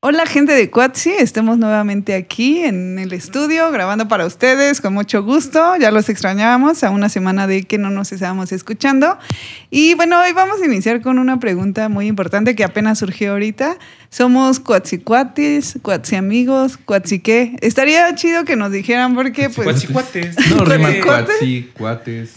Hola gente de Quatsi, estamos nuevamente aquí en el estudio grabando para ustedes con mucho gusto. Ya los extrañábamos a una semana de que no nos estábamos escuchando. Y bueno, hoy vamos a iniciar con una pregunta muy importante que apenas surgió ahorita. Somos Quatsi Cuatis, Quatsi amigos, Quatsi qué. Estaría chido que nos dijeran porque pues... Cuachicuates. No, rima Cuachicuate.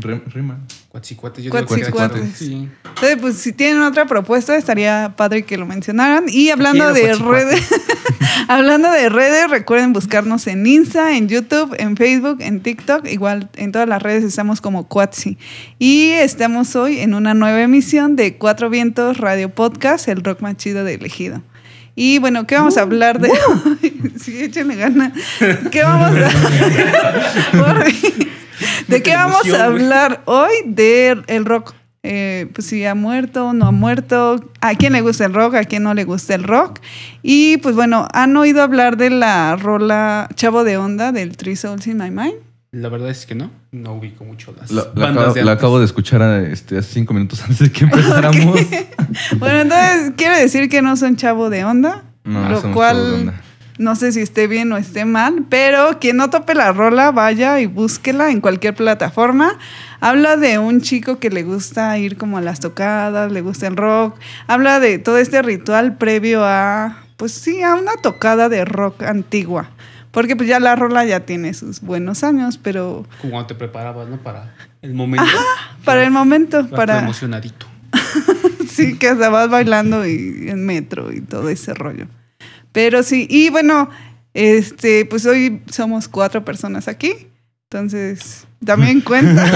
Cuatzi, Rima. Cuachicuates. Yo digo. Sí. Entonces, pues si tienen otra propuesta, estaría padre que lo mencionaran. Y hablando de redes, hablando de redes, recuerden buscarnos en Insta, en YouTube, en Facebook, en TikTok. Igual en todas las redes estamos como Quatsi. Y estamos hoy en una nueva emisión de Cuatro Vientos Radio Podcast, el rock más chido de elegido. Y bueno, ¿qué vamos a hablar de hoy? sí, échenle gana. ¿Qué vamos a ¿De qué vamos a hablar hoy? De el rock. Eh, pues si ha muerto, no ha muerto, a quién le gusta el rock, a quién no le gusta el rock. Y pues bueno, ¿han oído hablar de la rola Chavo de Onda del Three Souls in My Mind? La verdad es que no. No ubico mucho las La, la bandas acabo, de la acabo de escuchar este, hace cinco minutos antes de que empezáramos. Bueno, entonces quiere decir que no son Chavo de Onda, No, lo cual Chavo de Onda. No sé si esté bien o esté mal, pero quien no tope la rola, vaya y búsquela en cualquier plataforma. Habla de un chico que le gusta ir como a las tocadas, le gusta el rock. Habla de todo este ritual previo a, pues sí, a una tocada de rock antigua. Porque pues ya la rola ya tiene sus buenos años, pero Como cuando te preparabas, ¿no? Para el momento. para el momento, para... emocionadito. Sí, que hasta vas bailando y en metro y todo ese rollo. Pero sí, y bueno, este, pues hoy somos cuatro personas aquí. Entonces, también cuenta.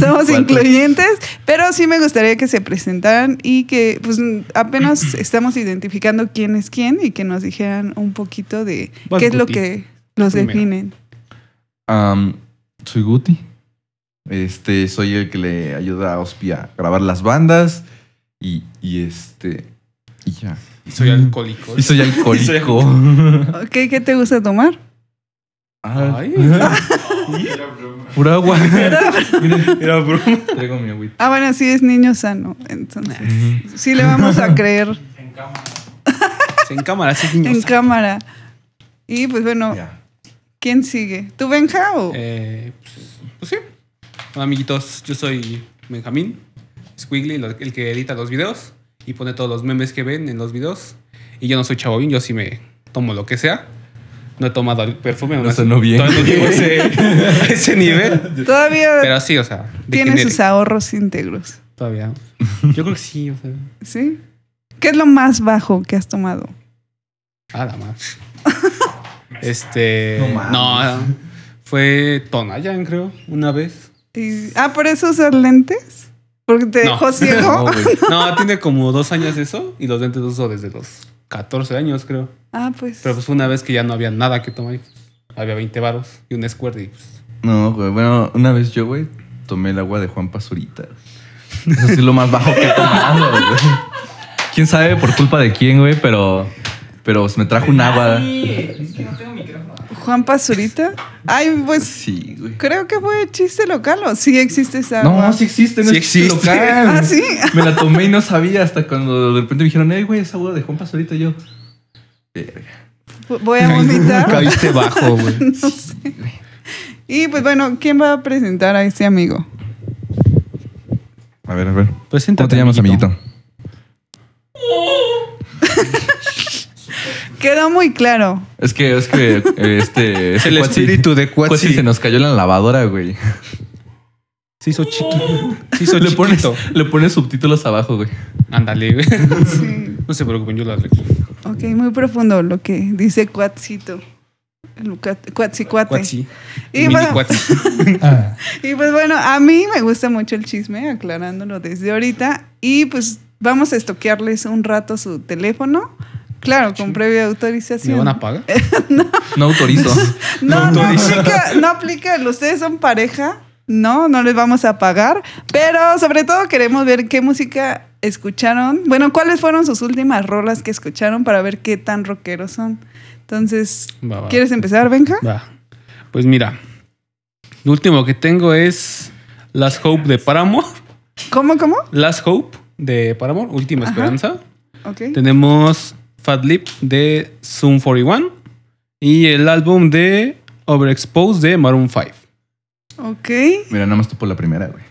somos Cuatro. incluyentes. Pero sí me gustaría que se presentaran y que pues apenas estamos identificando quién es quién y que nos dijeran un poquito de Vas, qué es lo que los Primero. definen. Am, soy Guti. Este, soy el que le ayuda a Ospi a grabar las bandas. Y, y este. Y ya. Soy alcohólico. Y soy alcohólico. Ok, ¿Qué te gusta tomar? Ay. pura agua. Era broma. traigo mi agüita. Ah, bueno, sí es niño sano. Entonces, sí le vamos a creer. Sí, En cámara, sí, en niños. cámara. Y pues bueno, Ya. ¿quién sigue? ¿Tú, Benja? O? Eh, pues, pues sí. Hola, amiguitos. Yo soy Benjamín Squiggly, el que edita los videos y pone todos los memes que ven en los videos. Y yo no soy chavovín, yo sí me tomo lo que sea. No he tomado el perfume. No sonó bien. Todavía no llego a ese, a ese nivel. Todavía Pero sí, o sea, tiene sus ahorros íntegros. Todavía. Yo creo que sí, o sea. ¿Sí? ¿Qué es lo más bajo que has tomado? Nada más. Este. No. No, fue Tonayan, creo, una vez. Y- ah, ¿por eso usas lentes? ¿Porque te No. dejó ciego? No, tiene como dos años eso y los lentes los uso desde los 14 años, creo. ah, pues. Pero pues fue una vez que ya no había nada que tomar. y, pues, había 20 varos y un square y pues. No, güey. Bueno, una vez yo, güey, tomé el agua de Juan Pazurita. Eso sí es lo más bajo que he tomado, güey. Quién sabe por culpa de quién, güey, pero. Pero me trajo un agua. Juan Pazurita. Ay, pues Sí, güey. creo que fue chiste local o sí existe esa. No, agua? sí existe, no Sí existe. existe. local. Ah, sí. Me la tomé y no sabía hasta cuando de repente me dijeron, hey, güey, esa agua de Juan Pazurita. Y yo. "Verga". Voy a vomitar. Caíste bajo, güey. no sé. Y pues bueno, ¿quién va a presentar a este amigo? A ver, a ver. Preséntate, ¿Cómo te llamas, amiguito. amiguito? Quedó muy claro. Es que, es que, eh, este. Es ese el cuatzi- espíritu de cuatzi Cuatzi. se nos cayó en la lavadora, güey. Se hizo chiquito. Se hizo Le pones, chiquito. le pones subtítulos abajo, güey. Ándale, güey. Sí. No se preocupen, yo lo arreglo. Ok, muy profundo lo que dice Cuatzito. El cuat- Cuatzicuate. Cuatzi. Y bueno, Cuatzi. y pues bueno, a mí me gusta mucho el chisme, aclarándolo desde ahorita. Y pues vamos a estoquearles un rato su teléfono. Claro, con previa ¿Me autorización. van a pagar? No autorizo. No, no, No aplica, no aplica. Ustedes son pareja. No, no les vamos a pagar. Pero sobre todo queremos ver qué música escucharon. Bueno, cuáles fueron sus últimas rolas que escucharon para ver qué tan rockeros son. Entonces, Va, va. ¿quieres empezar, Benja? Va. Pues mira. Lo último que tengo es Last Hope de Paramore. ¿Cómo, cómo? Last Hope de Paramore, Última Ajá. Esperanza. Ok. Tenemos Fat Lip de Zoom 41 y el álbum de Overexposed de Maroon 5. Ok. Mira, nada más topo la primera, güey.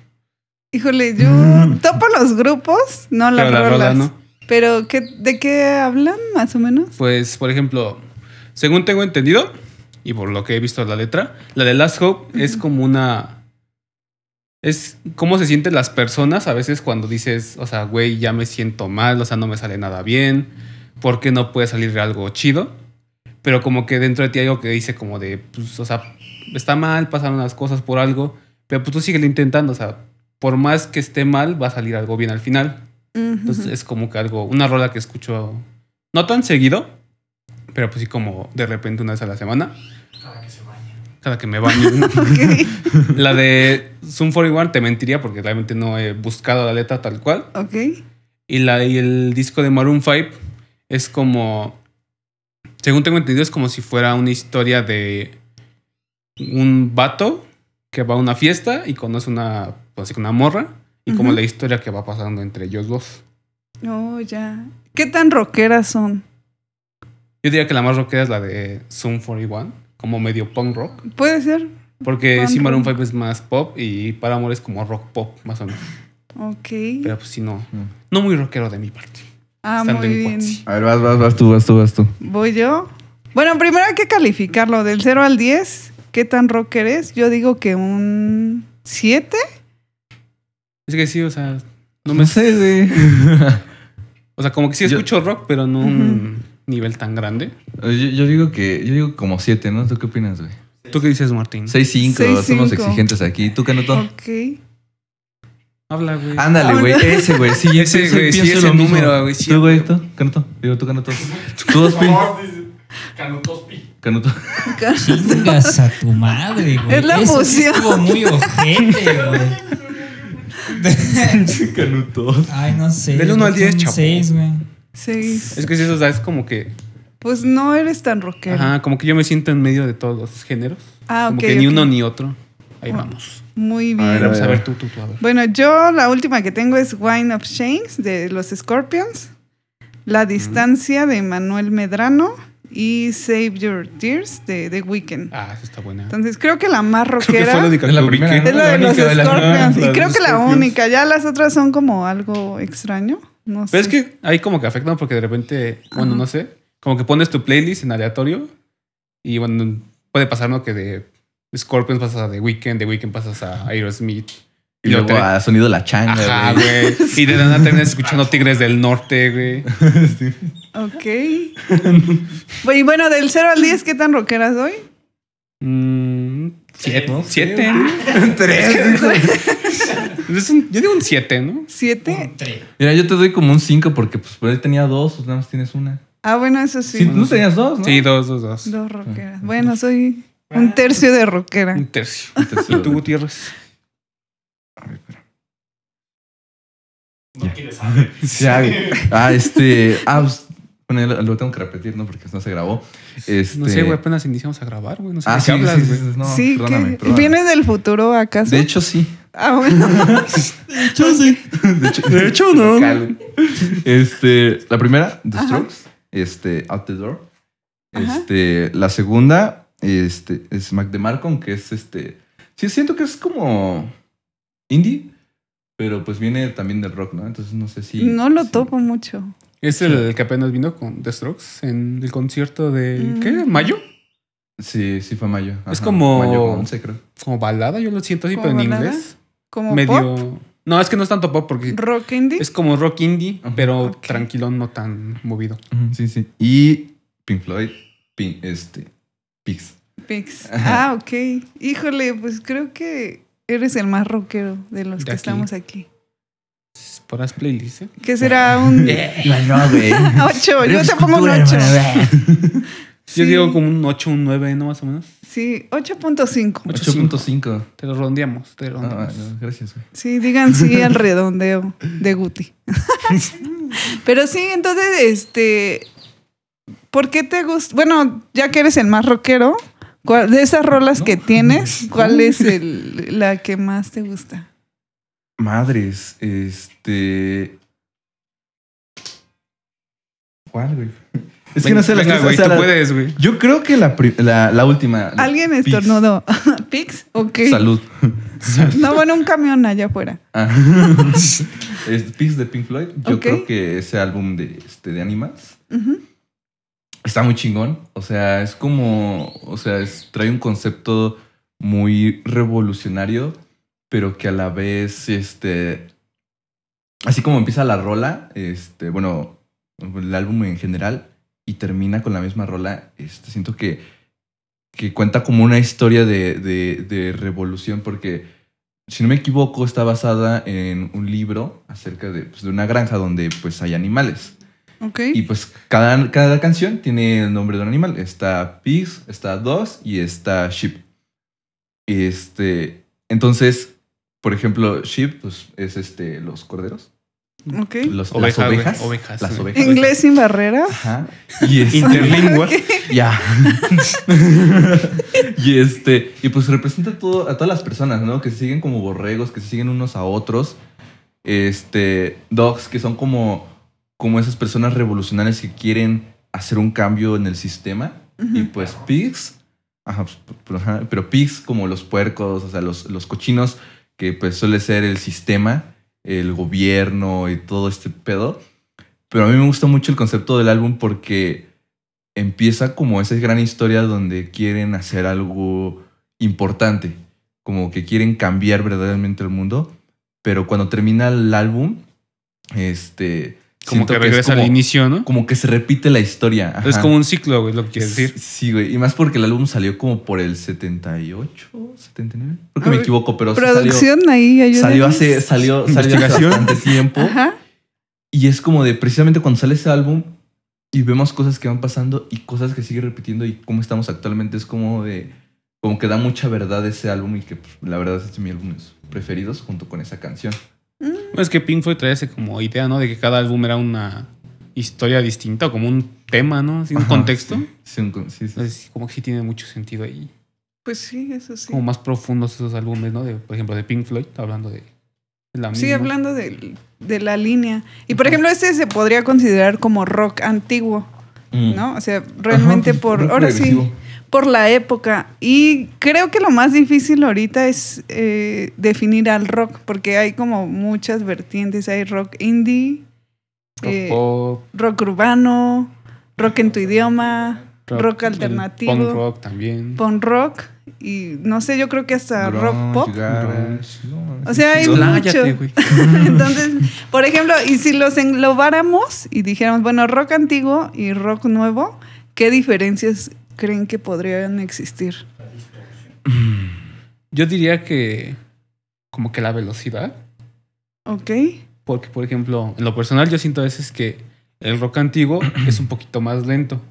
Híjole, yo topo los grupos, no las Pero la rolas. rola no. Pero, ¿qué, ¿de qué hablan más o menos? Pues, por ejemplo, según tengo entendido, y por lo que he visto en la letra, la de Last Hope es como una. Es cómo se sienten las personas a veces cuando dices, o sea, güey, ya me siento mal, o sea, no me sale nada bien, ¿por qué no puede salir algo chido? Pero como que dentro de ti hay algo que dice como de, pues, o sea, está mal, pasaron las cosas por algo, pero pues tú sigues intentando, o sea, por más que esté mal, va a salir algo bien al final. Entonces es como que algo, una rola que escucho no tan seguido, pero pues sí como de repente una vez a la semana. Cada que me baño. Ok, la de Zoom 41 te mentiría porque realmente no he buscado la letra tal cual. ok. Y, la, y el disco de Maroon 5 es como, según tengo entendido, es como si fuera una historia de un vato que va a una fiesta y conoce una, pues, una morra. Y como la historia que va pasando entre ellos dos. Oh, ya. ¿Qué tan rockeras son? Yo diría que la más rockera es la de Zoom 41, como medio punk rock. Puede ser. Porque Punk sí, Maroon rock. 5 es más pop y Paramore es como rock pop, más o menos. Ok. Pero pues sí, no, no muy rockero de mi parte. Ah, muy en bien. A ver, vas, vas, vas tú, vas tú, vas tú. ¿Voy yo? Bueno, primero hay que calificarlo. Del 0 al 10, ¿qué tan rocker es? Yo digo que un 7. Es que sí, o sea, no me sé, güey. O sea, como que sí Yo- escucho rock, pero no un nivel tan grande. yo, yo digo que, yo digo como siete, ¿no? ¿Tú qué opinas, güey? ¿Tú qué dices, Martín? 6-5, Seis, somos exigentes aquí. ¿Tú, Canuto? Ok. Habla, güey. Ándale, güey, ese, güey. Sí, Ese, pienso- güey, sí, ese número, güey, sí, ¿Tú, güey, tú? Canuto. Digo, tú, Canuto. ¿Tú, dos, Pi? Canutospi. Canuto. Chingas a tu madre, güey. Es la Eso fusión. Estuvo muy ojete, güey. Canuto. Ay, no sé. Del uno al diez, chapo. 6, güey. 6. Es que sí, eso o sea, es como que. Pues no eres tan rockero. Ajá, como que yo me siento en medio de todos los géneros. Ah, como ok, que ni uno ni otro. Ahí Oh. vamos. Muy A bien. ver, Pero pues a ver, tú, tú, tú, a ver. Bueno, yo la última que tengo es Wine of Chains de los Scorpions. La distancia de Manuel Medrano y Save Your Tears de The Weeknd. Ah, esa está buena. Entonces creo que la más Creo que rockera fue la única Es la primera, es la de la los única de la- Scorpions. Y creo que la única. Ya las otras son como algo extraño. No sé. Pero es que ahí como que afectan porque de repente, bueno, Ajá. no sé, como que pones tu playlist en aleatorio y bueno, puede pasar, ¿no? Que de Scorpions pasas a The Weeknd, de Weeknd pasas a Aerosmith. Y luego te- a sonido la changa, Ajá, güey. güey. Y de nada terminas escuchando Tigres del Norte, güey. Sí. Ok. y bueno, del 0 al 10, ¿qué tan rockera soy? Mm, siete. No sé, siete. Tres. Es un- yo digo un siete, ¿no? ¿Siete? Mira, yo te doy como un 5 porque pues por él tenía dos, tú nada más tienes una. Ah, bueno, eso sí. Sí, tú tenías dos, ¿no? Sí, dos, dos, dos. Dos rockeras. Bueno, soy un tercio de rockera. Un tercio. ¿Y tú, Gutiérrez? A ver, espera. No quieres saber. Ya. Ah, este. Ah, pues, bueno, lo, tengo que repetir, ¿no? Porque no se grabó. Este. No sé, güey, apenas iniciamos a grabar, güey. No sé Ah, sí, hablas, sí, sí, güey. sí, no, sí, perdóname, que perdóname. ¿vienes del futuro acaso? De hecho, sí. Ah, bueno. De hecho, sí. De hecho, De hecho, no. Este, la primera, The Ajá. Strokes, este, Out the Door. Ajá. Este, la segunda, este, es Mac DeMarco, que es este. Sí, siento que es como indie, pero pues viene también del rock, ¿no? Entonces no sé si. no lo si- topo mucho. Es el que apenas vino con The Strokes en el concierto de. Mm. ¿Qué? ¿Mayo? Sí, sí fue mayo. Es como- Mayo 11, creo. Como balada, yo lo siento así, ¿Como pero en balada? inglés. Como Medio. pop, No, es que no es tanto pop porque rock indie. es como rock indie, Ajá. pero Ok. tranquilón, no tan movido. Sí, sí. Y Pink Floyd, Pink, este, Pigs. Pix. Ah, ok. Híjole, pues creo que eres el más rockero de los De que aquí. estamos aquí. Por las playlists, ¿eh? ¿Qué será un No, güey. 8? Yo te pongo un 8. Yo digo como un 8, un 9, ¿no? Más o menos. Sí, 8.5. 8.5. Te lo rondeamos, te lo Ah, rondeamos. no, gracias, güey. Sí, digan sí al redondeo de Guti. Pero sí, entonces, este, ¿por qué te gusta? Bueno, ya que eres el más rockero, ¿cuál- de esas rolas que tienes, ¿cuál es el, la que más te gusta? Madres, este. ¿Cuál, güey? Es que no sé Venga, tres, güey, o sea, tú la- puedes, güey. Yo creo que la, la, la última. Alguien Pix. estornudó. ¿Pix? Ok. Salud. No, bueno, un camión allá afuera. Ah. es Pix de Pink Floyd. Yo creo que ese álbum de, este, de Animals. Está muy chingón. O sea, es como. O sea, trae un concepto muy revolucionario, pero que a la vez, este. Así como empieza la rola, este, bueno, el álbum en general, y termina con la misma rola, este, siento que, que cuenta como una historia de, de- de revolución, porque si no me equivoco, está basada en un libro acerca de, pues, de una granja donde pues hay animales. Ok. Y pues cada, cada canción tiene el nombre de un animal. Está pigs, está dogs y está sheep. Este, entonces, por ejemplo, sheep pues, es este, los corderos. Ok. Los, Ovejas, las ovejas. ovejas, Las ovejas. Inglés sin barrera. Ajá. Y este, Interlingua. ya. y este, y pues representa todo, a todas las personas, ¿no? Que se siguen como borregos, que se siguen unos a otros. Este, dogs, que son como, como esas personas revolucionarias que quieren hacer un cambio en el sistema. Y pues pigs, ajá, pues, pues, ajá, pero pigs como los puercos, o sea, los, los cochinos, que pues suele ser el sistema, el gobierno y todo este pedo. Pero a mí me gusta mucho el concepto del álbum porque empieza como esa gran historia donde quieren hacer algo importante, como que quieren cambiar verdaderamente el mundo, pero cuando termina el álbum, este... Como siento que es regresa al como- inicio, ¿no? Como que se repite la historia. Es como un ciclo, güey, lo que quieres decir. Sí, güey. Y más porque el álbum salió como por el 78, 79. Creo que A me ver, equivoco, pero sí salió, ahí, salió hace, salió, salió hace bastante tiempo. Ajá. Y es como de precisamente cuando sale ese álbum y vemos cosas que van pasando y cosas que sigue repitiendo y cómo estamos actualmente, es como de. Como que da mucha verdad ese álbum y que pues, la verdad es de mis álbumes preferidos junto con esa canción. Es que Pink Floyd trae ese como idea, ¿no? De que cada álbum era una historia distinta o como un tema, ¿no? Así, un Ajá, contexto. Sí, sí, un con- sí, sí. Entonces, como que sí tiene mucho sentido ahí. Pues sí, eso sí. Como más profundos esos álbumes, ¿no? De, por ejemplo, de Pink Floyd, hablando de, la Sí, misma. hablando de, de la línea. Y por ejemplo, este se podría considerar como rock antiguo, Mm. ¿no? O sea, realmente Ajá, pues, por, ahora sí. Por la época. Y creo que lo más difícil ahorita es eh, definir al rock, porque hay como muchas vertientes. Hay rock indie, Rock eh, pop, rock urbano, rock en tu idioma, rock, alternativo, Punk rock también. punk rock, y no sé, yo creo que hasta rock pop. garage, no, O sea, hay mucho. Entonces, por ejemplo, y si los englobáramos y dijéramos, bueno, rock antiguo y rock nuevo, ¿qué diferencias creen que podrían existir? Yo diría que como que la velocidad. ¿Ok? Porque, por ejemplo, en lo personal yo siento a veces que el rock antiguo es un poquito más lento.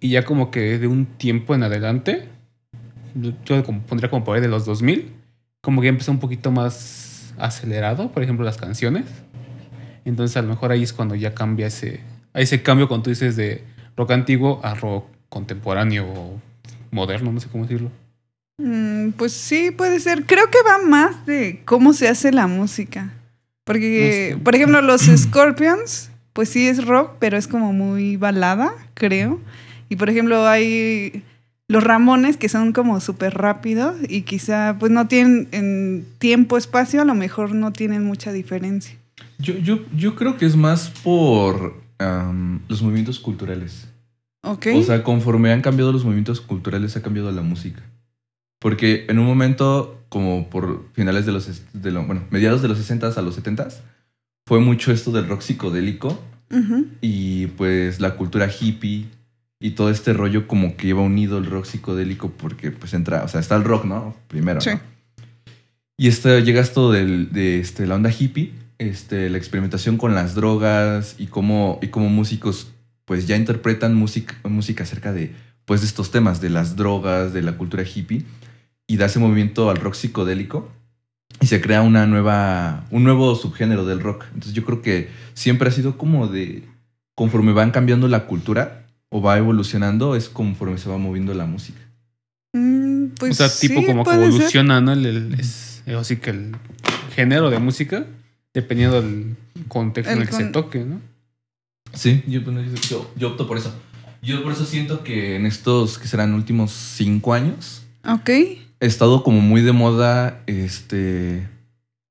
Y ya como que de un tiempo en adelante, yo como pondría como por ahí de los 2000, como que empezó un poquito más acelerado, por ejemplo, las canciones. Entonces a lo mejor ahí es cuando ya cambia ese, ese cambio cuando tú dices de rock antiguo a rock contemporáneo o moderno, no sé cómo decirlo. Mm, pues sí, puede ser. Creo que va más de cómo se hace la música. Porque, No sé. por ejemplo, los Scorpions, pues sí es rock, pero es como muy balada, creo. Y por ejemplo, hay los Ramones que son como súper rápidos y quizá pues no tienen en tiempo, espacio, a lo mejor no tienen mucha diferencia. Yo, yo, yo creo que es más por los movimientos culturales. ¿Ok? O sea, conforme han cambiado los movimientos culturales, ha cambiado la música. Porque en un momento, como por finales de los, de lo- bueno, mediados de los 60s a los 70s, fue mucho esto del rock psicodélico y pues la cultura hippie y todo este rollo como que lleva unido el rock psicodélico porque pues entra, o sea, está el rock, ¿no? Primero, Sí. ¿no? Y esto, llega esto del, de este, la onda hippie, este, la experimentación con las drogas y cómo, y cómo músicos pues ya interpretan música, música acerca de, pues, de estos temas, de las drogas, de la cultura hippie, y da ese movimiento al rock psicodélico y se crea una nueva, un nuevo subgénero del rock. Entonces yo creo que siempre ha sido como de, conforme van cambiando la cultura o va evolucionando, es conforme se va moviendo la música. Mm, pues o sea, tipo sí, como que ser. evoluciona, ¿no? El, el- es, eh, así que el género de música, dependiendo del contexto en El el que se toque, ¿no? Sí, yo, bueno, yo- yo- yo opto por eso. Yo por eso siento que en estos, que serán últimos cinco años, Ok. he estado como muy de moda, este,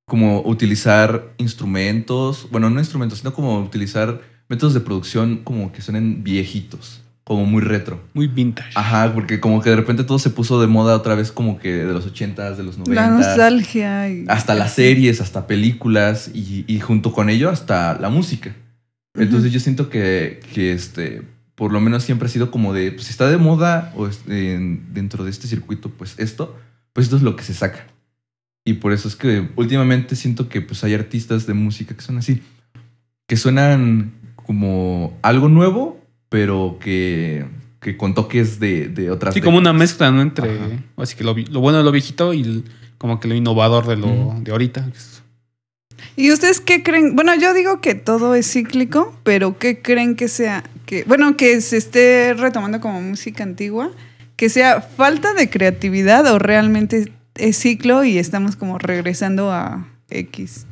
como utilizar instrumentos, bueno, no instrumentos, sino como utilizar métodos de producción como que suenen viejitos, como muy retro. Muy vintage. Ajá, porque como que de repente todo se puso de moda otra vez como que de los 80s, de los 90s. La nostalgia. Y... Hasta las series, hasta películas y, y junto con ello hasta la música. Entonces yo siento que, que este, por lo menos siempre ha sido como de, pues si está de moda o en- dentro de este circuito, pues esto, pues esto es lo que se saca. Y por eso es que últimamente siento que pues hay artistas de música que son así, que suenan como algo nuevo, pero que, que con toques de, de otras. Sí, como una mezcla, ¿no? Entre Ajá. así que lo, bueno de lo viejito y el- como que lo innovador de lo de ahorita. ¿Y ustedes qué creen? Bueno, yo digo que todo es cíclico, pero ¿qué creen que sea? Que, bueno, que se esté retomando como música antigua, que sea falta de creatividad o realmente es ciclo y estamos como regresando a X.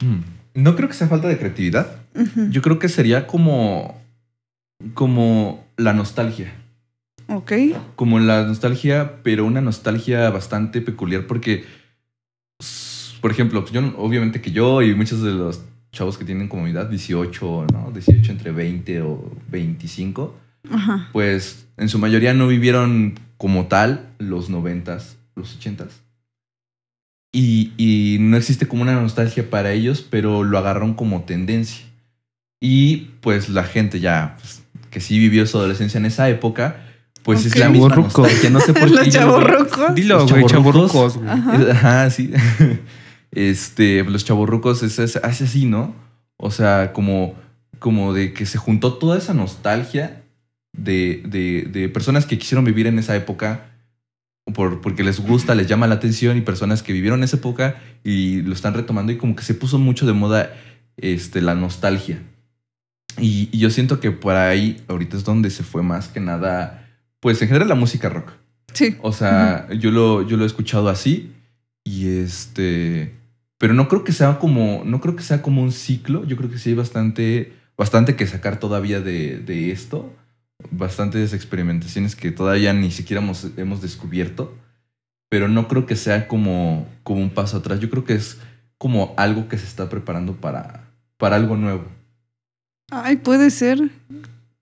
Mm. No creo que sea falta de creatividad. Yo creo que sería como. como la nostalgia. Ok. Como la nostalgia, pero una nostalgia bastante peculiar porque. Por ejemplo, yo, obviamente que yo y muchos de los chavos que tienen como mi edad, 18, ¿no? 18 entre 20 o 25, Ajá. pues en su mayoría no vivieron como tal los 90s, los 80s. Y, y no existe como una nostalgia para ellos, pero lo agarraron como tendencia. Y pues la gente ya, pues, que sí vivió su adolescencia en esa época, pues es Ok. la misma nostalgia. No sé por qué. Los chavorrucos. Dilo, güey, chavorrucos. Ajá. Ajá, sí. Este, los chavorrucos es, es, es así, ¿no? O sea, como, como de que se juntó toda esa nostalgia de, de, de personas que quisieron vivir en esa época por, porque les gusta, les llama la atención y personas que vivieron esa época y lo están retomando y como que se puso mucho de moda este, la nostalgia. Y, y yo siento que por ahí ahorita es donde se fue más que nada, pues en general la música rock. Sí. O sea, yo, lo, yo lo he escuchado así y este... Pero no creo que sea como, no creo que sea como un ciclo. Yo creo que sí hay bastante, bastante que sacar todavía de, de esto. Bastantes experimentaciones que todavía ni siquiera hemos, hemos descubierto. Pero no creo que sea como, como un paso atrás. Yo creo que es como algo que se está preparando para, para algo nuevo. Ay, puede ser.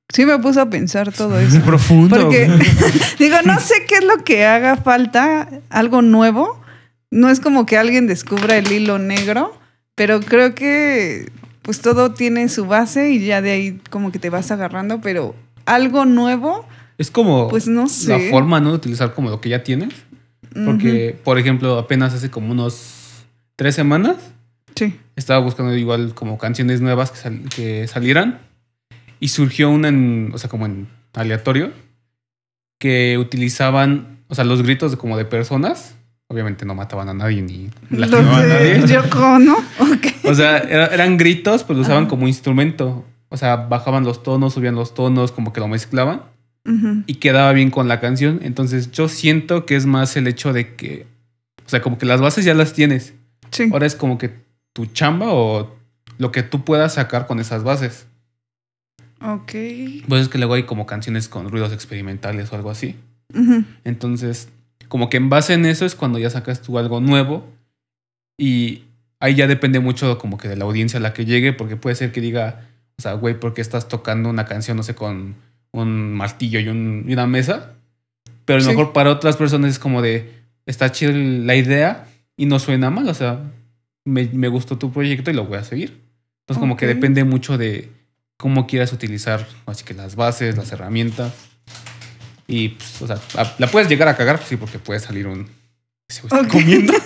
Sí me puso a pensar todo eso. Profundo. Porque digo, no sé qué es lo que haga falta, algo nuevo. No es como que alguien descubra el hilo negro, pero creo que pues todo tiene su base y ya de ahí como que te vas agarrando, pero algo nuevo, Es como pues no sé. la forma, ¿no? De utilizar como lo que ya tienes. Porque, por ejemplo, apenas hace como unos tres semanas. Sí. estaba buscando igual como canciones nuevas que, sal- que salieran y surgió una en, o sea, como en aleatorio que utilizaban, o sea, los gritos de, como de personas. Obviamente no mataban a nadie ni lastimaban a nadie. Yoko, ¿no? Ok. O sea, era- eran gritos, pues lo usaban Ajá. como instrumento. O sea, bajaban los tonos, subían los tonos, como que lo mezclaban y quedaba bien con la canción. Entonces yo siento que es más el hecho de que, o sea, como que las bases ya las tienes. Sí. Ahora es como que tu chamba o lo que tú puedas sacar con esas bases. Ok. Pues es que luego hay como canciones con ruidos experimentales o algo así. Entonces, como que en base en eso es cuando ya sacas tú algo nuevo y ahí ya depende mucho como que de la audiencia a la que llegue, porque puede ser que diga, o sea, güey, ¿por qué estás tocando una canción, no sé, con un martillo y, un- y una mesa? Pero a lo Sí. mejor para otras personas es como de, está chida la idea y no suena mal, o sea, me, me gustó tu proyecto y lo voy a seguir. Entonces, como que depende mucho de cómo quieras utilizar, así que las bases, las herramientas. Y, pues, o sea, a- la puedes llegar a cagar, pues, sí, porque puede salir un... güey está comiendo.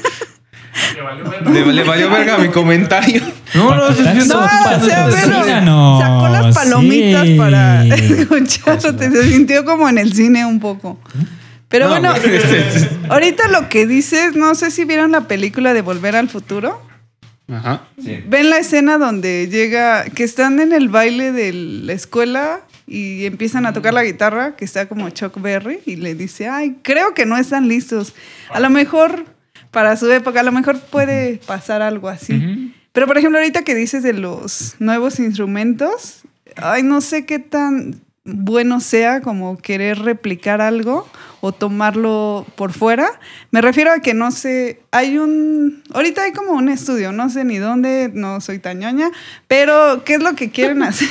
Le, le valió verga mi comentario. No, no, No, Paco, o sea, pero patrocínanos. sacó las palomitas Sí. para escucharlo. Se sintió como en el cine un poco. Pero No, bueno, güey, este- ahorita lo que dices, no sé si vieron la película de Volver al Futuro. Ajá. sí. Ven la escena donde llega, que están en el baile de la escuela y empiezan a tocar la guitarra, que está como Chuck Berry, y le dice, ay, creo que no están listos. A lo mejor, para su época, a lo mejor puede pasar algo así. Pero por ejemplo, ahorita que dices de los nuevos instrumentos, ay, no sé qué tan bueno sea como querer replicar algo o tomarlo por fuera. Me refiero a que no sé, hay un, ahorita hay como un estudio, no sé ni dónde, no soy tan ñoña, pero ¿qué es lo que quieren hacer?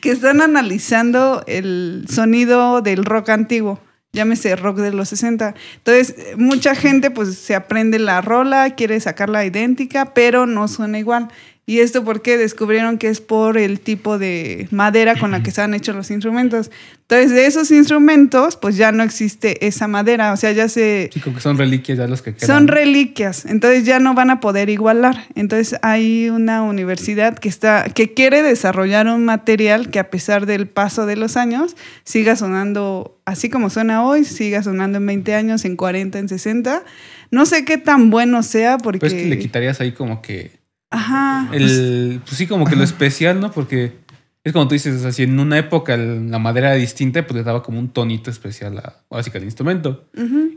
que están analizando el sonido del rock antiguo. Llámese rock de los 60. Entonces, mucha gente pues se aprende la rola, quiere sacarla idéntica, pero no suena igual. Y esto porque descubrieron que es por el tipo de madera con la que se han hecho los instrumentos. Entonces, de esos instrumentos, pues ya no existe esa madera. O sea, ya se... Sí, como que son reliquias ya los que quedan. Son reliquias, entonces ya no van a poder igualar. Entonces hay una universidad que está que quiere desarrollar un material que a pesar del paso de los años siga sonando así como suena hoy, siga sonando en 20 años, en 40, en 60. No sé qué tan bueno sea porque Pero es que le quitarías ahí como que Ajá. el pues sí como que lo especial, ¿no? Porque es como tú dices, o sea, si en una época el- la madera era distinta, pues le daba como un tonito especial a, que al instrumento.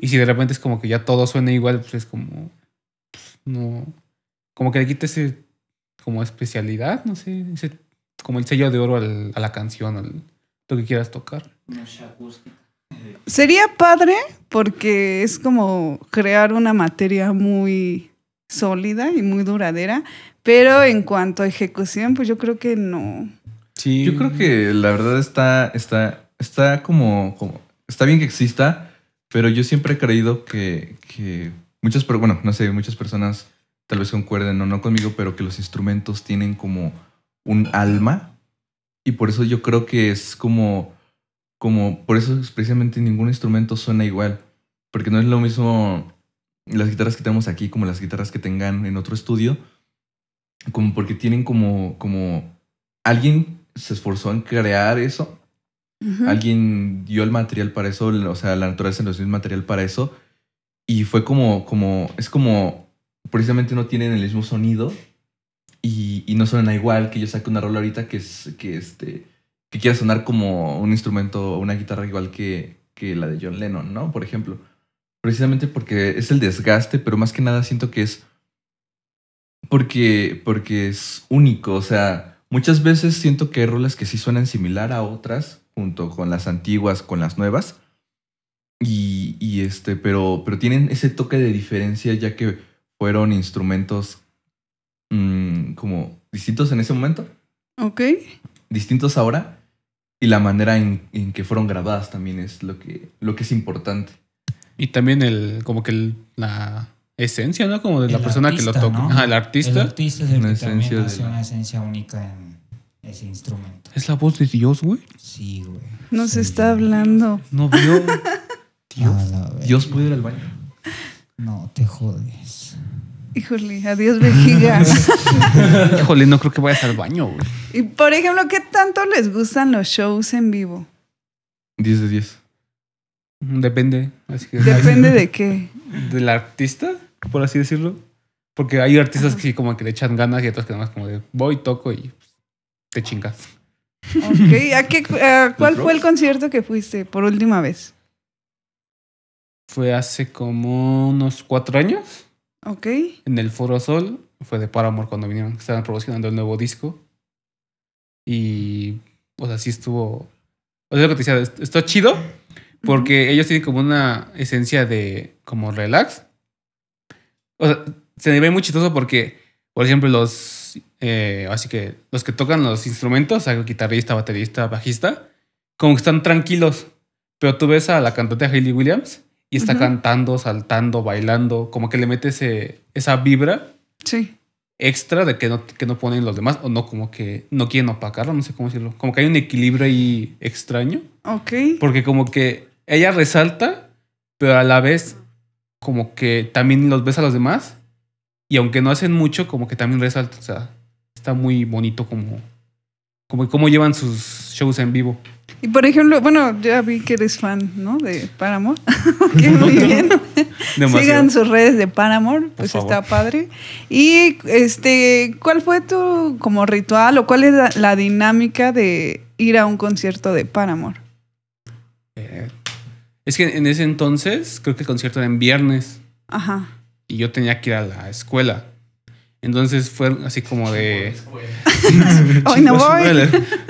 Y si de repente es como que ya todo suena igual, pues es como pues, no como que le quita ese como especialidad, no sé, ese como el sello de oro al- a la canción, al lo que quieras tocar. Sería padre porque es como crear una materia muy sólida y muy duradera, pero en cuanto a ejecución, pues yo creo que no. Sí. Yo creo que la verdad está, está, está como, como, está bien que exista, pero yo siempre he creído que, que muchas, bueno, no sé, muchas personas tal vez concuerden o no conmigo, pero que los instrumentos tienen como un alma y por eso yo creo que es como, como, por eso precisamente ningún instrumento suena igual, porque no es lo mismo las guitarras que tenemos aquí como las guitarras que tengan en otro estudio, como porque tienen como, como alguien se esforzó en crear eso, alguien dio el material para eso, o sea, la naturaleza nos dio el material para eso, y fue como, como, es como, precisamente no tienen el mismo sonido y, y no suena igual que yo saque una rola ahorita que es, que este, que quiera sonar como un instrumento o una guitarra igual que, que la de John Lennon, ¿no? Por ejemplo. Precisamente porque es el desgaste, pero más que nada siento que es porque, porque es único. O sea, muchas veces siento que hay rolas que sí suenan similar a otras, junto con las antiguas, con las nuevas. Y, y este, pero, pero tienen ese toque de diferencia ya que fueron instrumentos mm, como distintos en ese momento, Ok. distintos ahora. Y la manera en, en que fueron grabadas también es lo que, lo que es importante. Y también el, como que el- la esencia, ¿no? Como de la persona que lo artista, toca. ¿no? Ajá, el El artista. artista es el Una que esencia hace la- una esencia única en ese instrumento. Es la voz de Dios, güey. Sí, güey. Nos Sí. está hablando. No vio. Verga. Dios puede ir al baño. No te jodes. Híjole, adiós vejiga. Híjole, no creo que vayas al baño, güey. y por ejemplo, ¿qué tanto les gustan los shows en vivo? 10 de 10. Depende. Así que Depende de qué. del artista, por así decirlo. Porque hay artistas que sí como que le echan ganas y otros que nada más como de voy, toco y te chingas. Ok, ¿A qué, a ¿Cuál fue el concierto que fuiste por última vez? Fue hace como unos cuatro años Ok. en el Foro Sol. Fue de Paramore cuando vinieron, estaban promocionando el nuevo disco. Y, o sea, sí estuvo. O sea, lo que te decía, está chido porque ellos tienen como una esencia de como relax. O sea, se ve muy chistoso porque, por ejemplo, los. eh, así que los que tocan los instrumentos, guitarrista, baterista, bajista, como que están tranquilos. Pero tú ves a la cantante Hayley Williams y está Ujú. cantando, saltando, bailando, como que le mete ese, esa vibra Sí. extra de que no, que no ponen los demás, o no, como que no quieren opacarlo, no sé cómo decirlo. Como que hay un equilibrio ahí extraño, Ok. porque como que ella resalta, pero a la vez como que también los ves a los demás, y aunque no hacen mucho, como que también resalta, o sea, está muy bonito como, como cómo llevan sus shows en vivo. Y por ejemplo, bueno, ya vi que eres fan, ¿no? De Paramore. que muy bien. Sigan sus redes de Paramore, pues está padre. Y este, ¿cuál fue tu como ritual o cuál es la, la dinámica de ir a un concierto de Paramore? Eh, es que en ese entonces, creo que el concierto era en viernes. Ajá. y yo tenía que ir a la escuela. Entonces fue así como de. Hoy no voy.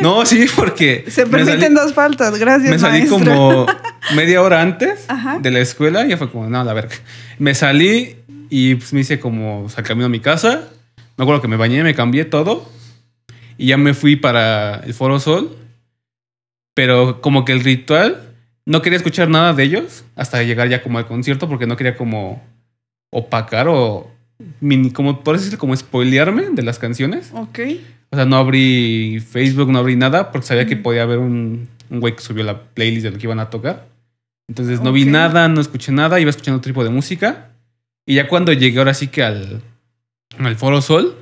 No, sí, porque. Se permiten salí- dos faltas. Gracias, Me salí maestro. como media hora antes Ajá. de la escuela y ya fue como, no, la verga. Me salí y pues me hice como, o sea, camino a mi casa. Me acuerdo que me bañé, me cambié todo y ya me fui para el Foro Sol. Pero como que el ritual, no quería escuchar nada de ellos hasta llegar ya como al concierto porque no quería como opacar o mini, como por decirlo, como spoilearme de las canciones. Ok. O sea, no abrí Facebook, no abrí nada porque sabía que podía haber un, un güey que subió la playlist de lo que iban a tocar. Entonces no vi nada, no escuché nada, iba escuchando otro tipo de música. Y ya cuando llegué ahora sí que al, al Foro Sol,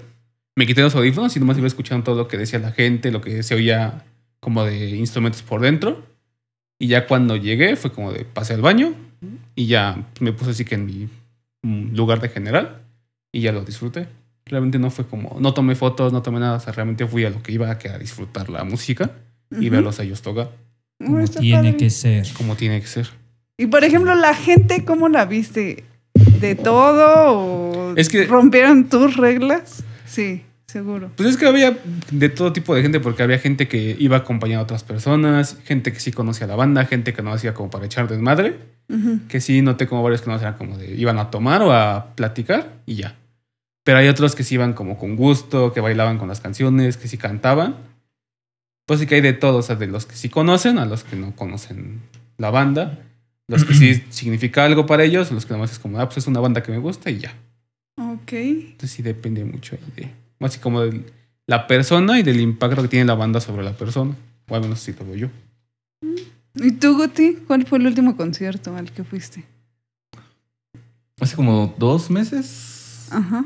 me quité los audífonos y nomás iba escuchando todo lo que decía la gente, lo que se oía como de instrumentos por dentro. Y ya cuando llegué fue como de pasé al baño y ya me puse así que en mi mm, lugar de general y ya lo disfruté. Realmente no fue como, no tomé fotos, no tomé nada, o sea, realmente fui a lo que iba, que a disfrutar la música y Ujú. verlos a ellos tocar, Oh, Como está tiene padre. que ser. como tiene que ser. Y por ejemplo, la gente, ¿cómo la viste? ¿De todo o Es que- rompieron tus reglas? Sí, seguro. Pues es que había de todo tipo de gente, porque había gente que iba acompañando a otras personas, gente que sí conocía la banda, gente que no hacía como para echar desmadre, Ujú. que sí noté como varios que no eran como de iban a tomar o a platicar y ya. Pero hay otros que sí iban como con gusto, que bailaban con las canciones, que sí cantaban. Pues sí que hay de todo, o sea, de los que sí conocen a los que no conocen la banda, los que sí significa algo para ellos, los que nomás es como, ah, pues es una banda que me gusta y ya. Ok. Entonces sí depende mucho ahí de, así como de la persona y del impacto que tiene la banda sobre la persona. O al menos así lo veo yo. ¿Y tú, Guti? ¿Cuál fue el último concierto al que fuiste? Hace como dos meses. Ajá.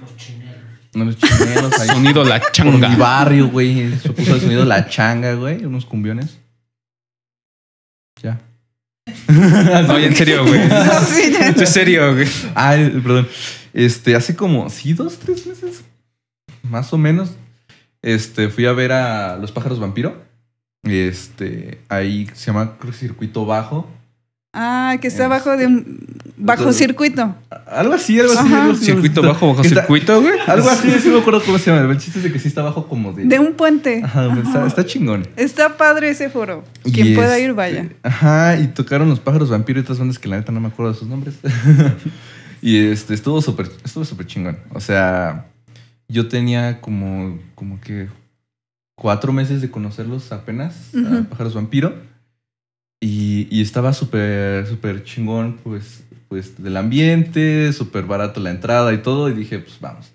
Unos chineros ahí. Sonido la Por mi changa. barrio, güey. Se puso el sonido la changa, güey. Unos cumbiones. Ya. No, ya en serio, güey. No, sí, ya. En serio, güey. Ay, perdón. Este, hace como, sí, dos, tres meses. Más o menos. Este, fui a ver a Los Pájaros Vampiro. Este, ahí se llama Circuito Bajo. Ah, que está abajo de un bajo circuito. Algo así, algo así. Ajá. algo así, Circuito bajo, bajo está- circuito, güey. Algo así, sí me acuerdo cómo se llama. El chiste es de que sí está abajo como de. De un puente. Ajá, Está, está chingón. Está padre ese foro. Quien pueda este, ir, vaya. Ajá, y tocaron los pájaros vampiro y otras bandas que la neta no me acuerdo de sus nombres. y este estuvo súper, estuvo súper chingón. O sea, yo tenía como, como que cuatro meses de conocerlos apenas, a Ujú. pájaros vampiro. Y, y estaba súper, súper chingón, pues, pues, del ambiente, súper barato la entrada y todo. Y dije, pues vamos.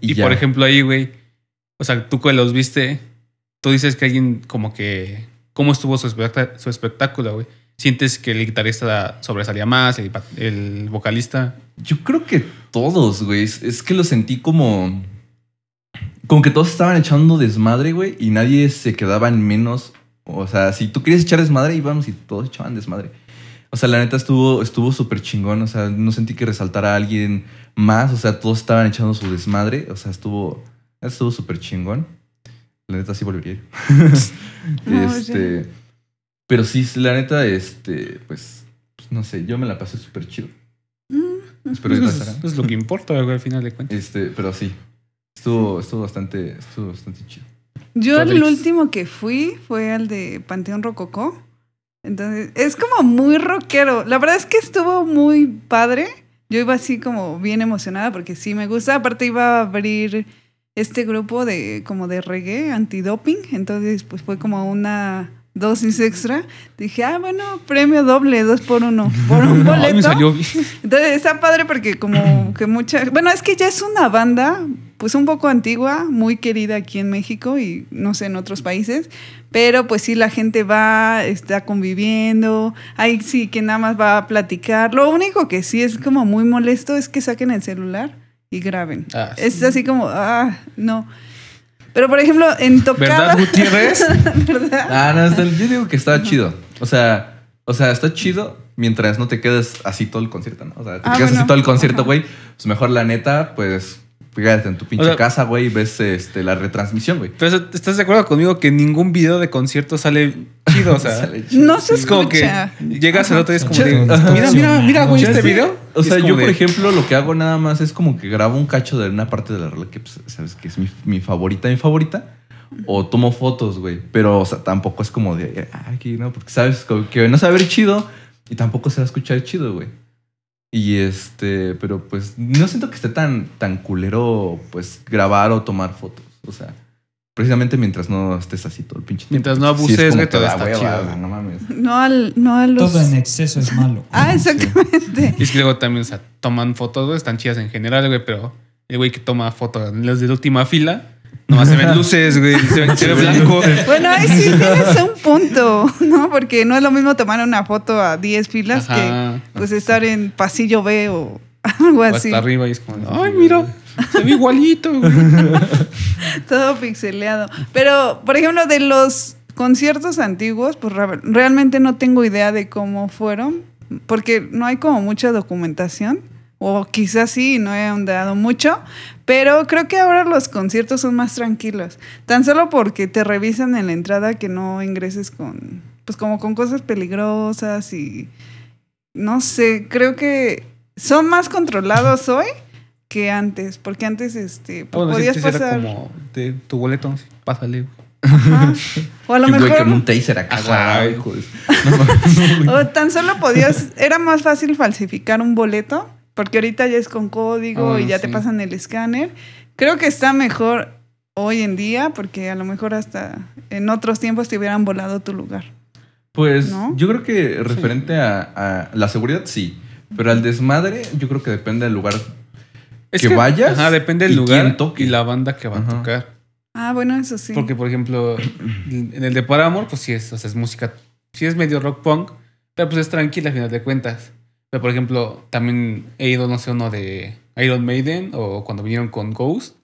Y, por ejemplo, ahí, güey. O sea, tú que los viste, tú dices que alguien como que. ¿Cómo estuvo su, espectá- su espectáculo, güey? ¿Sientes que el guitarrista sobresalía más, el vocalista? Yo creo que todos, güey. Es, que lo sentí como. Como que todos estaban echando desmadre, güey, y nadie se quedaba en menos. O sea, si tú querías echar desmadre, íbamos y todos echaban desmadre. O sea, la neta estuvo estuvo súper chingón. O sea, no sentí que resaltara a alguien más. O sea, todos estaban echando su desmadre. O sea, estuvo estuvo súper chingón. La neta sí volvería. No, este. Pero sí, la neta, este, pues, pues, no sé, yo me la pasé súper chido. Espero que Pues pasara. es, es lo que importa, güey, al final de cuentas. Este, pero sí. Estuvo, estuvo bastante, estuvo bastante chido. Yo Alex. el último que fui fue al de Panteón Rococó. Entonces, es como muy rockero. La verdad es que estuvo muy padre. Yo iba así como bien emocionada porque sí me gusta. Aparte iba a abrir este grupo de como de reggae antidoping. Entonces, pues fue como una dosis extra. Dije, ah, bueno, premio doble, dos por uno. Por un boleto. me salió bien. Entonces está padre porque como que mucha... Bueno, es que ya es una banda pues un poco antigua, muy querida aquí en México y no sé, en otros países, pero pues sí la gente va, está conviviendo, hay sí que nada más va a platicar. Lo único que sí es como muy molesto es que saquen el celular y graben. Ah, sí. Es así como, ah, no. Pero por ejemplo, en tocada... ¿Verdad, Gutiérrez? ¿verdad? Ah, no, está- yo digo que está chido. O sea, o sea, está chido mientras no te quedes así todo el concierto, ¿no? O sea, te Ah, quedas bueno. así todo el concierto, güey. Pues mejor la neta, pues, fíjate en tu pinche O sea- casa, güey, y ves este, la retransmisión, güey. Pero ¿estás de acuerdo conmigo que ningún video de concierto sale chido? O sea, Sale chido. No se es como que escucha. llegas al otro y es como de, mira, mira, mira, güey, este sí. video. O sea, yo, por ejemplo, lo que hago nada más es como que grabo un cacho de una parte de la rola que, pues, sabes, que es mi, mi favorita, mi favorita. O tomo fotos, güey. Pero, o sea, tampoco es como de, ah, aquí, ¿no? Porque sabes como que no se va a ver chido y tampoco se va a escuchar chido, güey. Y este, pero pues no siento que esté tan, tan culero, pues, grabar o tomar fotos. O sea, precisamente mientras no estés así todo el pinche tiempo. Mientras no Sí, es abuses, como que todo está hueva, chido, güey. No mames. No, al, no a los... Todo en exceso es malo. Ah, exactamente. Y es que luego también, o sea, toman fotos, güey, están chidas en general, güey, pero el güey que toma fotos en las de la última fila, nomás se ven luces, güey, se ve, se ve blanco. Bueno, ahí sí tienes un punto, ¿no? Porque no es lo mismo tomar una foto a 10 filas Ajá. que pues estar en pasillo B o algo así. hasta arriba y es como, ay, mira, se ve igualito, güey. Todo pixeleado. Pero, por ejemplo, de los conciertos antiguos, pues re- realmente no tengo idea de cómo fueron, porque no hay como mucha documentación, o quizás sí, no he ahondado mucho, pero creo que ahora los conciertos son más tranquilos, tan solo porque te revisan en la entrada que no ingreses con, pues como con cosas peligrosas y, no sé, creo que son más controlados hoy que antes, porque antes, este, pues, Bueno, podías era pasar... como de tu boleto, pásale. Ajá. O a lo mejor. con un taser acá, Ajá. No mames. O tan solo podías. Era más fácil falsificar un boleto. Porque ahorita ya es con código Ah, y ya te pasan el escáner. Creo que está mejor hoy en día. Porque a lo mejor hasta en otros tiempos te hubieran volado tu lugar. Pues ¿No? yo creo que referente a, a la seguridad, sí. Pero al desmadre, yo creo que depende del lugar. Que vayas Ajá, depende del lugar y la banda que va Ajá. a tocar. Ah, bueno, eso sí. Porque, por ejemplo, en el de Paramore, pues sí es, o sea, es música, sí es medio rock punk, pero pues es tranquila a final de cuentas. Pero, por ejemplo, también he ido, no sé, uno de Iron Maiden o cuando vinieron con Ghost.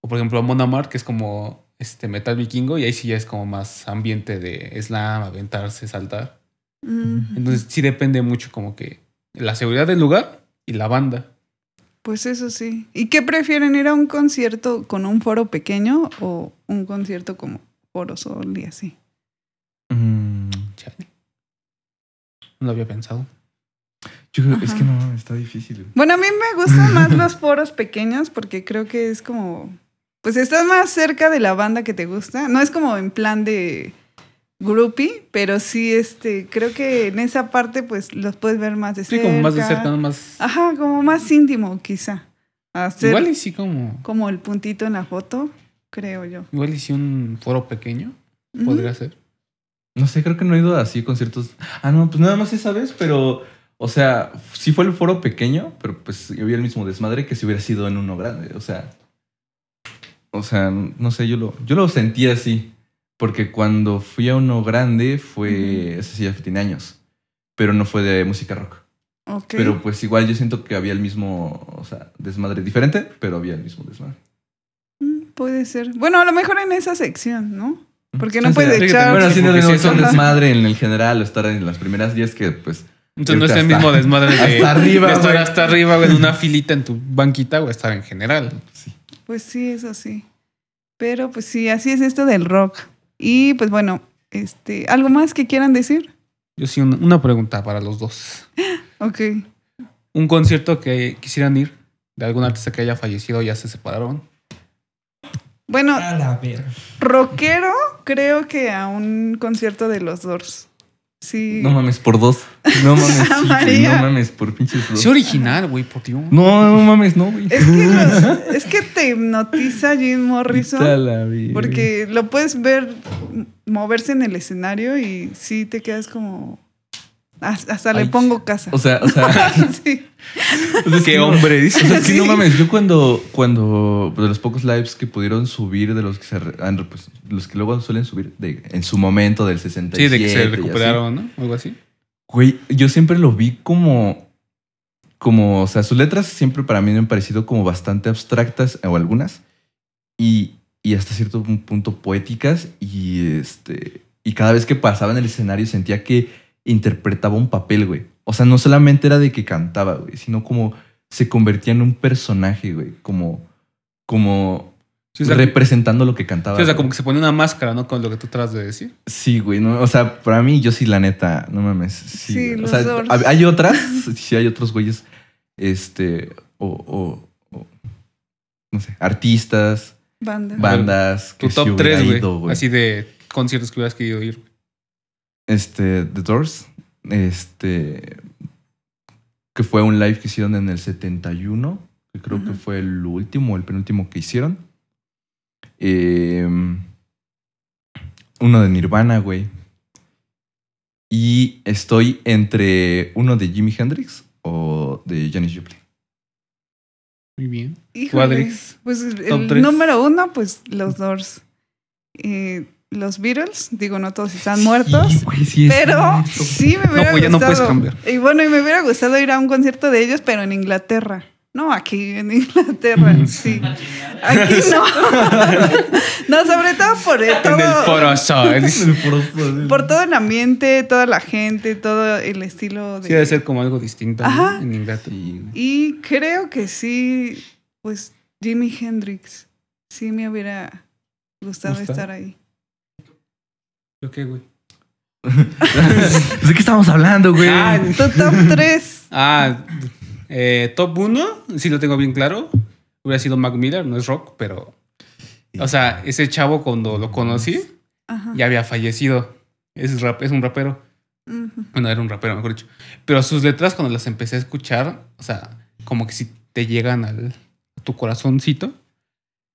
O, por ejemplo, Mon Amarth, que es como este metal vikingo, y ahí sí ya es como más ambiente de slam, aventarse, saltar. Mm, Entonces sí depende mucho como que la seguridad del lugar y la banda. pues eso sí. ¿Y qué prefieren? ¿Ir a un concierto con un foro pequeño o un concierto como Foro Sol y así? Mm, Chale. No lo había pensado. yo creo, es que no, está difícil. Bueno, a mí me gustan más los foros pequeños porque creo que es como, pues estás más cerca de la banda que te gusta. No es como en plan de groupie, pero sí, este, creo que en esa parte pues los puedes ver más de Sí, cerca. como más de cerca, más... Ajá, como más íntimo quizá. Hacer Igual y sí como... como el puntito en la foto, creo yo. Igual y si un foro pequeño podría ser. No sé, creo que no he ido así conciertos. Ah, no, pues nada más esa vez, pero. O sea, sí fue el foro pequeño, pero pues yo vi el mismo desmadre que si hubiera sido en uno grande. O sea. O sea, no sé, yo lo, yo lo sentí así. Porque cuando fui a uno grande fue. Ese sí ya tiene años. Pero no fue de música rock. Ok. Pero pues igual yo siento que había el mismo. O sea, desmadre diferente, pero había el mismo desmadre. Mm, Puede ser. Bueno, a lo mejor en esa sección, ¿no? Porque no Chance puedes de- echar... Bueno, sí, no es un desmadre en el general, o estar en las primeras días que pues. Entonces no es el hasta- mismo desmadre de, hasta arriba, de estar güey. hasta arriba güey, en una filita en tu banquita o estar en general. Sí. Pues sí, eso sí. Pero pues sí, así es esto del rock. Y pues bueno, este, ¿algo más que quieran decir? Yo sí, un- una pregunta para los dos. Ok. Un concierto que quisieran ir de algún artista que haya fallecido o ya se separaron. Bueno, A la rockero, creo que a un concierto de los Doors. Sí. No mames, por dos. No mames, sí, güey, María. no mames, por pinches dos. Es original, güey, por Dios. No, no mames, no, güey. Es que, los- es que te hipnotiza Jim Morrison. Está la vida. Porque lo puedes ver moverse en el escenario y sí te quedas como. Hasta le Ay. pongo casa. O sea, o sea, sí. o sea, es Qué no- hombre, dice. o sea, es que Sí. no mames, yo cuando, cuando, de los pocos lives que pudieron subir, de los que se, pues, los que luego suelen subir de, en su momento del 67. Sí, de que se así. recuperaron, ¿no? Algo así. Güey, yo siempre lo vi como, como, o sea, sus letras siempre para mí me han parecido como bastante abstractas, o algunas, y, y hasta cierto punto poéticas, y este, y cada vez que pasaba en el escenario sentía que interpretaba un papel, güey. O sea, no solamente era de que cantaba, güey, sino como se convertía en un personaje, güey, como, como Sí, o sea, representando lo que cantaba. sí, o sea, como que se pone una máscara, ¿no? Con lo que tú tratas de decir. Sí, güey, no, o sea, para mí yo sí la neta, no mames. Sí, Sí, o sea, hay otras, sí hay otros güeyes este, o, o- o, no sé, artistas, Banda. bandas. Tu que sí top hubiera 3, güey. Así de conciertos que hubieras querido ir. Este, The Doors, este, que fue un live que hicieron en el 71, que creo que fue el último o el penúltimo que hicieron. Eh, uno de Nirvana, güey. Y estoy entre uno de Jimi Hendrix o de Janis Joplin. Muy bien. Híjole? Pues el número uno, pues los Doors. Eh, los Beatles, digo, no todos están muertos. Sí, güey, sí es pero cierto. sí me hubiera pues ya no gustado. puedes cambiar. Y bueno, y me hubiera gustado ir a un concierto de ellos, pero en Inglaterra. No, aquí en Inglaterra, sí. Aquí no. no, sobre todo por el- En el todo, foro Sol. por todo el ambiente, toda la gente, todo el estilo de. Sí, debe ser como algo distinto ¿no? Ajá. en Inglaterra. Y creo que sí, pues Jimi Hendrix. Sí me hubiera gustado ¿Gustado? estar ahí. ¿Yo qué, güey? ¿De qué estamos hablando, güey? Ah, Tu top 3. Ah, eh, top 1, sí lo tengo bien claro. Hubiera sido Mac Miller, no es rock, pero. O sea, ese chavo cuando lo conocí Ajá. ya había fallecido. Es, rap, es un rapero. Bueno, era un rapero, mejor dicho. Pero sus letras, cuando las empecé a escuchar, o sea, como que si te llegan al a tu corazoncito.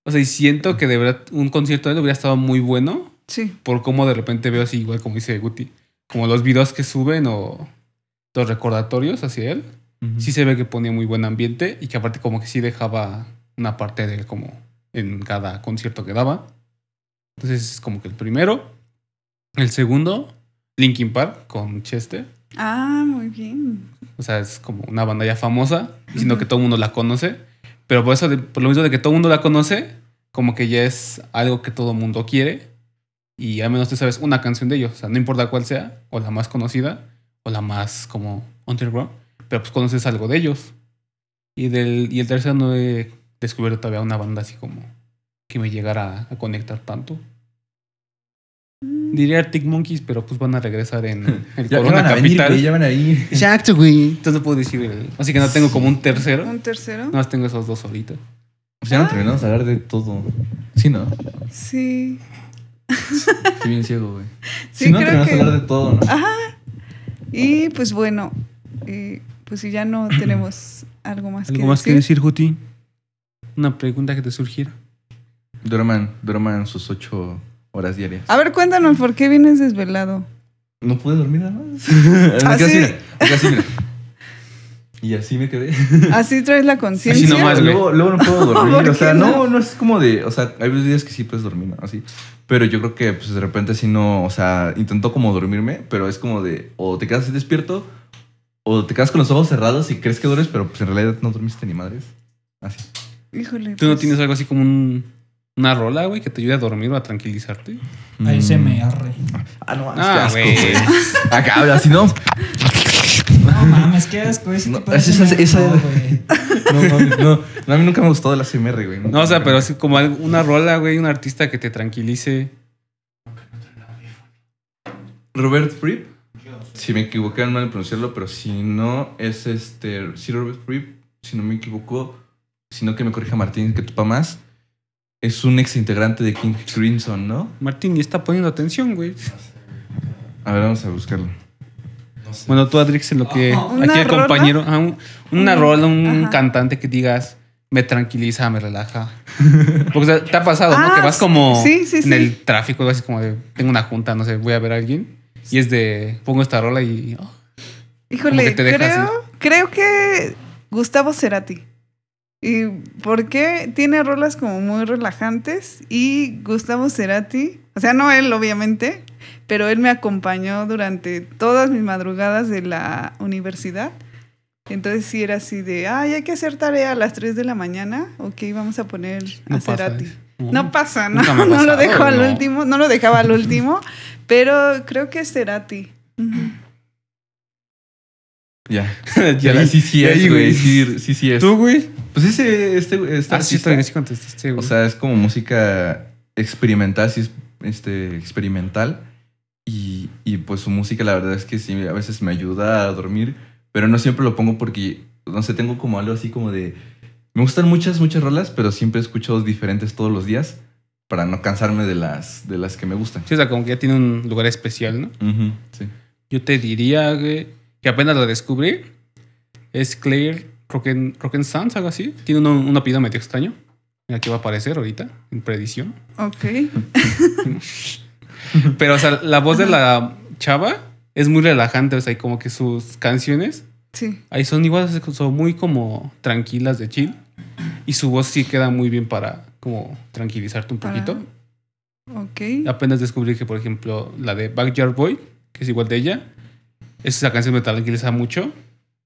O sea, y siento que de verdad un concierto de él hubiera estado muy bueno Sí. por cómo de repente veo así, igual como dice Guti, como los videos que suben o los recordatorios hacia él. Sí se ve que ponía muy buen ambiente y que aparte como que sí dejaba una parte de él como en cada concierto que daba. Entonces es como que el primero. El segundo, Linkin Park con Chester. Ah, muy bien. O sea, es como una banda ya famosa, sino que todo el mundo la conoce. Pero por eso, de- por lo mismo de que todo el mundo la conoce, como que ya es algo que todo el mundo quiere. Y al menos tú sabes una canción de ellos. O sea, no importa cuál sea, o la más conocida, o la más como underground, pero pues conoces algo de ellos. Y, del, y el tercero no he descubierto todavía una banda así como que me llegara a conectar tanto. Diría Arctic Monkeys, pero pues van a regresar en el Ya, ya Corona van a venir, Capital. güey, ya van ahí. Exacto, güey. Entonces no puedo decir. el- Así que no tengo como un tercero. ¿Un tercero? No más tengo esos dos ahorita. Pues ya no terminamos de hablar de todo. Sí, ¿no? Sí. Estoy bien ciego, güey. Sí, si no, creo que- hablar de todo, ¿no? Ajá. Y pues bueno, eh, pues si ya no tenemos algo más ¿Algo que más que decir. decir, Guti? Una pregunta que te surgiera. Duerman, duerman sus ocho horas diarias. A ver, cuéntanos por qué vienes desvelado. No pude dormir nada más. ¿Ah, sí? mira. Y así me quedé. Así traes la conciencia. Así nomás, luego, luego no puedo dormir. ¿Por o sea, no? no? no, es como de. O sea, hay días que sí puedes dormir, ¿no? Así. Pero yo creo que, pues de repente, sí no. O sea, intento como dormirme, pero es como de. O te quedas así despierto, o te quedas con los ojos cerrados y crees que duermes, pero pues en realidad no dormiste ni madres. Así. Híjole. ¿Tú no pues, tienes algo así como un, una rola, güey, que te ayude a dormir o a tranquilizarte? ASMR. Ah, no, Ah, es que asco, güey. Acá habla, así no. No mames, qué asco ese No, tipo de esa- esa- ASMR, esa- no. No, no, no, a mí nunca me gustó el ASMR, güey. No, o sea, pero así como una rola, güey, un artista que te tranquilice. Robert Fripp. Si me equivoqué al mal pronunciarlo, pero si no es este. Sí, Robert Fripp, si no me equivoco, sino que me corrija Martín, que topa más. Es un ex integrante de King Crimson, ¿no? Martín, ni está poniendo atención, güey. A ver, vamos a buscarlo. Bueno, tú, Adrix, en lo que ¿Una aquí el rola? compañero, ah, un- una Un- rola, un ajá. cantante que digas, me tranquiliza, me relaja. Porque o sea, te ha pasado, ¿no? Ah, Que vas como sí, sí, en sí. el tráfico, así como de, tengo una junta, no sé, voy a ver a alguien. Y es de, pongo esta rola y... oh, Híjole, como que te deja creo, creo que Gustavo Cerati. ¿Y por qué? Tiene rolas como muy relajantes y Gustavo Cerati, o sea, no él obviamente, pero él me acompañó durante todas mis madrugadas de la universidad. Entonces sí era así de, ay, hay que hacer tarea a las 3 de la mañana, ok, vamos a poner No a pasa Cerati. No pasa, no, no lo dejo al no. último, no lo dejaba al último, pero creo que es Cerati. Ya. Ya la- sí, sí, es, güey. Sí, sí, sí es. ¿Tú, güey? Pues ese, este, este Ah, sí, artista, está sí contestaste, güey. O sea, es como música experimental, sí es este, experimental. Pues su música, la verdad es que sí, a veces me ayuda a dormir, pero no siempre lo pongo porque no sé, tengo como algo así como de... Me gustan muchas, muchas rolas, pero siempre escucho dos diferentes todos los días para no cansarme de las, de las que me gustan. Sí, o sea, como que ya tiene un lugar especial, ¿no? Sí. Yo te diría güey, que apenas lo descubrí. Es Claire Rocken, Rocken Sands, algo así. Tiene un, un apellido medio extraño. Aquí va a aparecer ahorita, en predicción. Ok. Pero, o sea, la voz de la chava es muy relajante. O sea, y como que sus canciones Sí. ahí son igual, son muy como tranquilas de chill. Y su voz sí queda muy bien para como tranquilizarte un poquito. Ok. Apenas descubrí que, por ejemplo, la de Backyard Boy, que es igual de ella, esa canción me tranquiliza mucho.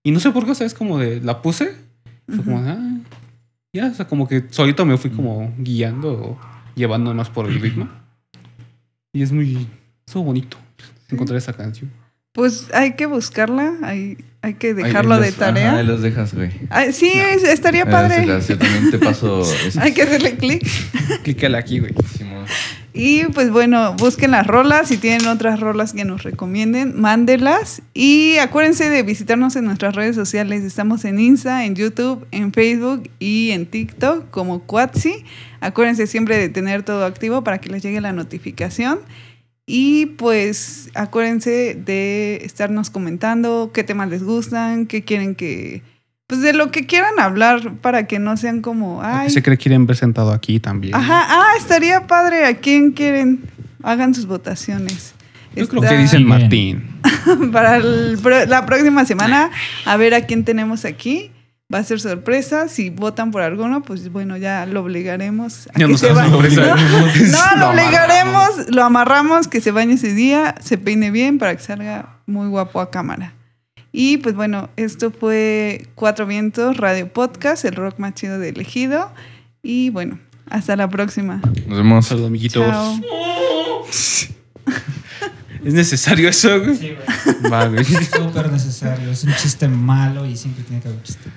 Y no sé por qué, o sea, es como de la puse. Fue como, ah, ya, o sea, como que solito me fui como guiando o llevando más por el ritmo. Y es muy, estuvo bonito encontrar esa canción. Pues hay que buscarla, hay, hay que dejarlo de tarea. Ajá, ahí los dejas, güey. Ay, sí, es- estaría Ah, padre. las- Yo también te paso... Hay que hacerle clic. Clícale aquí, güey. Y pues bueno, busquen las rolas. Si tienen otras rolas que nos recomienden, mándelas. Y acuérdense de visitarnos en nuestras redes sociales. Estamos en Insta, en YouTube, en Facebook y en TikTok como Quatsi. Acuérdense siempre de tener todo activo para que les llegue la notificación. Y pues acuérdense de estarnos comentando qué temas les gustan, qué quieren que... Pues de lo que quieran hablar para que no sean como... Ay, Se cree que quieren ver sentado aquí también. Ajá, ah, estaría padre. ¿A quién quieren? Hagan sus votaciones. Yo creo Está- que dicen. Martín. Para el la próxima semana, a ver a quién tenemos aquí. Va a ser sorpresa. Si votan por alguno, pues bueno, ya lo obligaremos a Ya que nos se sorpresa. No, lo Lo obligaremos, lo amarramos, que se bañe ese día, se peine bien para que salga muy guapo a cámara. Y pues bueno, esto fue Cuatro Vientos Radio Podcast, el rock más chido de elegido. Y bueno, hasta la próxima. Nos vemos. Saludos, amiguitos. Chao. ¿Es necesario eso, güey? Sí, güey. Va, güey. Súper necesario. Es un chiste malo y siempre tiene que haber un chiste.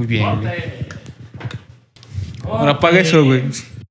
Muy bien, güey. Ahora apaga eso, güey.